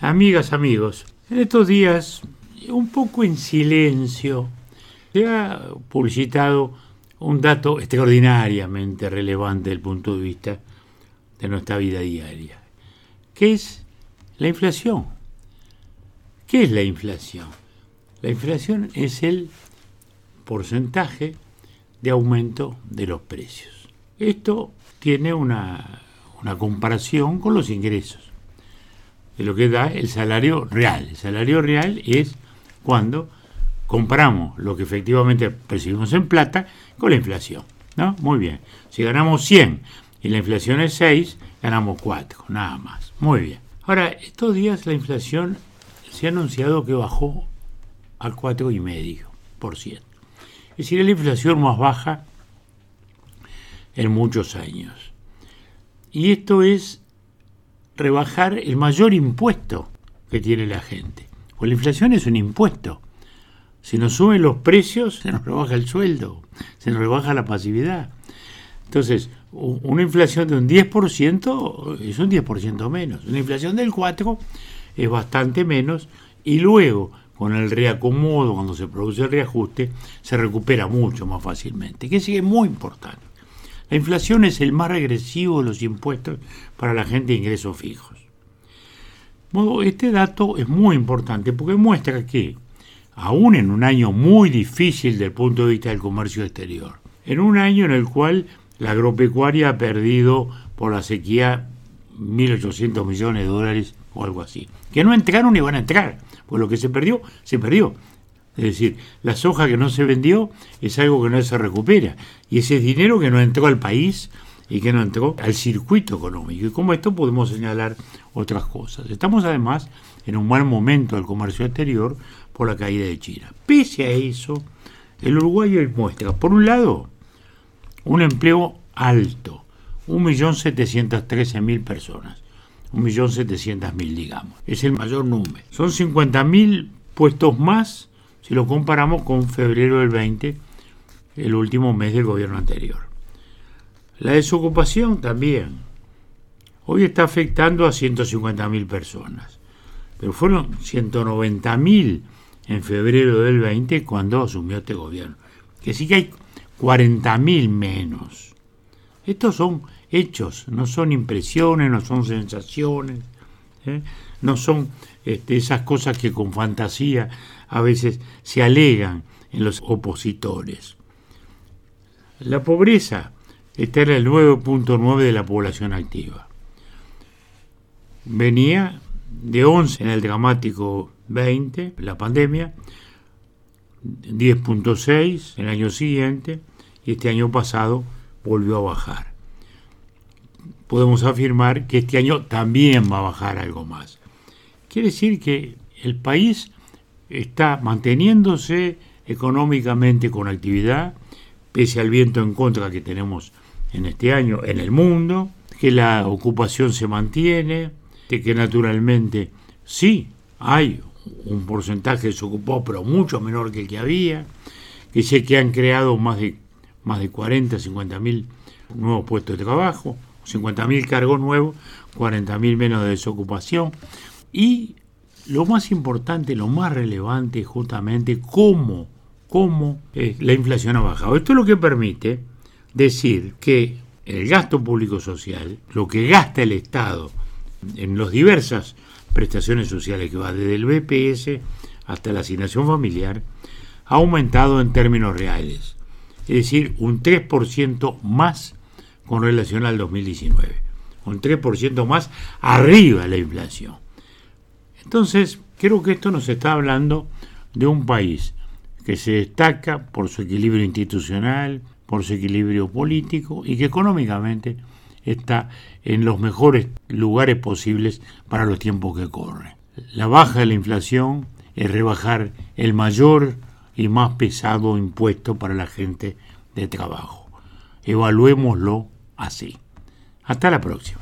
amigas, amigos. En estos días, un poco en silencio, se ha publicitado un dato extraordinariamente relevante desde el punto de vista de nuestra vida diaria, que es la inflación. ¿Qué es la inflación? La inflación es el porcentaje de aumento de los precios. Esto tiene una, una comparación con los ingresos de lo que da el salario real. El salario real es cuando comparamos lo que efectivamente percibimos en plata con la inflación. ¿no? Muy bien. Si ganamos 100 y la inflación es 6, ganamos 4, nada más. Muy bien. Ahora, estos días la inflación se ha anunciado que bajó al 4,5%. Es decir, es la inflación más baja en muchos años. Y esto es rebajar el mayor impuesto que tiene la gente. Pues la inflación es un impuesto. Si nos suben los precios, se nos rebaja el sueldo, se nos rebaja la pasividad. Entonces, una inflación de un 10% es un 10% menos. Una inflación del 4% es bastante menos. Y luego, con el reacomodo, cuando se produce el reajuste, se recupera mucho más fácilmente. Que sigue muy importante. La inflación es el más regresivo de los impuestos para la gente de ingresos fijos. este dato es muy importante porque muestra que, aún en un año muy difícil desde el punto de vista del comercio exterior, en un año en el cual la agropecuaria ha perdido por la sequía 1.800 millones de dólares o algo así, que no entraron ni van a entrar, pues lo que se perdió, se perdió. Es decir, la soja que no se vendió es algo que no se recupera. Y ese es dinero que no entró al país y que no entró al circuito económico. Y como esto podemos señalar otras cosas. Estamos además en un mal momento del comercio exterior por la caída de China. Pese a eso, el uruguayo muestra, por un lado, un empleo alto, 1.713.000 personas, 1.700.000 digamos, es el mayor número. Son 50.000 puestos más si lo comparamos con febrero del 20, el último mes del gobierno anterior. La desocupación también. Hoy está afectando a 150.000 personas, pero fueron 190.000 en febrero del 20 cuando asumió este gobierno. Que sí que hay 40.000 menos. Estos son hechos, no son impresiones, no son sensaciones, ¿eh? no son este, esas cosas que con fantasía a veces se alegan en los opositores. La pobreza está en el 9.9 de la población activa. Venía de 11 en el dramático 20, la pandemia, 10.6 el año siguiente y este año pasado volvió a bajar. Podemos afirmar que este año también va a bajar algo más. Quiere decir que el país está manteniéndose económicamente con actividad, pese al viento en contra que tenemos en este año en el mundo, que la ocupación se mantiene, de que naturalmente sí hay un porcentaje desocupado, pero mucho menor que el que había, que sé que han creado más de, más de 40, 50 mil nuevos puestos de trabajo, 50 mil cargos nuevos, 40 mil menos de desocupación, y lo más importante, lo más relevante justamente cómo, cómo eh, la inflación ha bajado. Esto es lo que permite decir que el gasto público social, lo que gasta el Estado en las diversas prestaciones sociales que va desde el BPS hasta la asignación familiar, ha aumentado en términos reales, es decir, un 3% más con relación al 2019, un 3% más arriba de la inflación. Entonces, creo que esto nos está hablando de un país que se destaca por su equilibrio institucional, por su equilibrio político y que económicamente está en los mejores lugares posibles para los tiempos que corren. La baja de la inflación es rebajar el mayor y más pesado impuesto para la gente de trabajo. Evaluémoslo así. Hasta la próxima.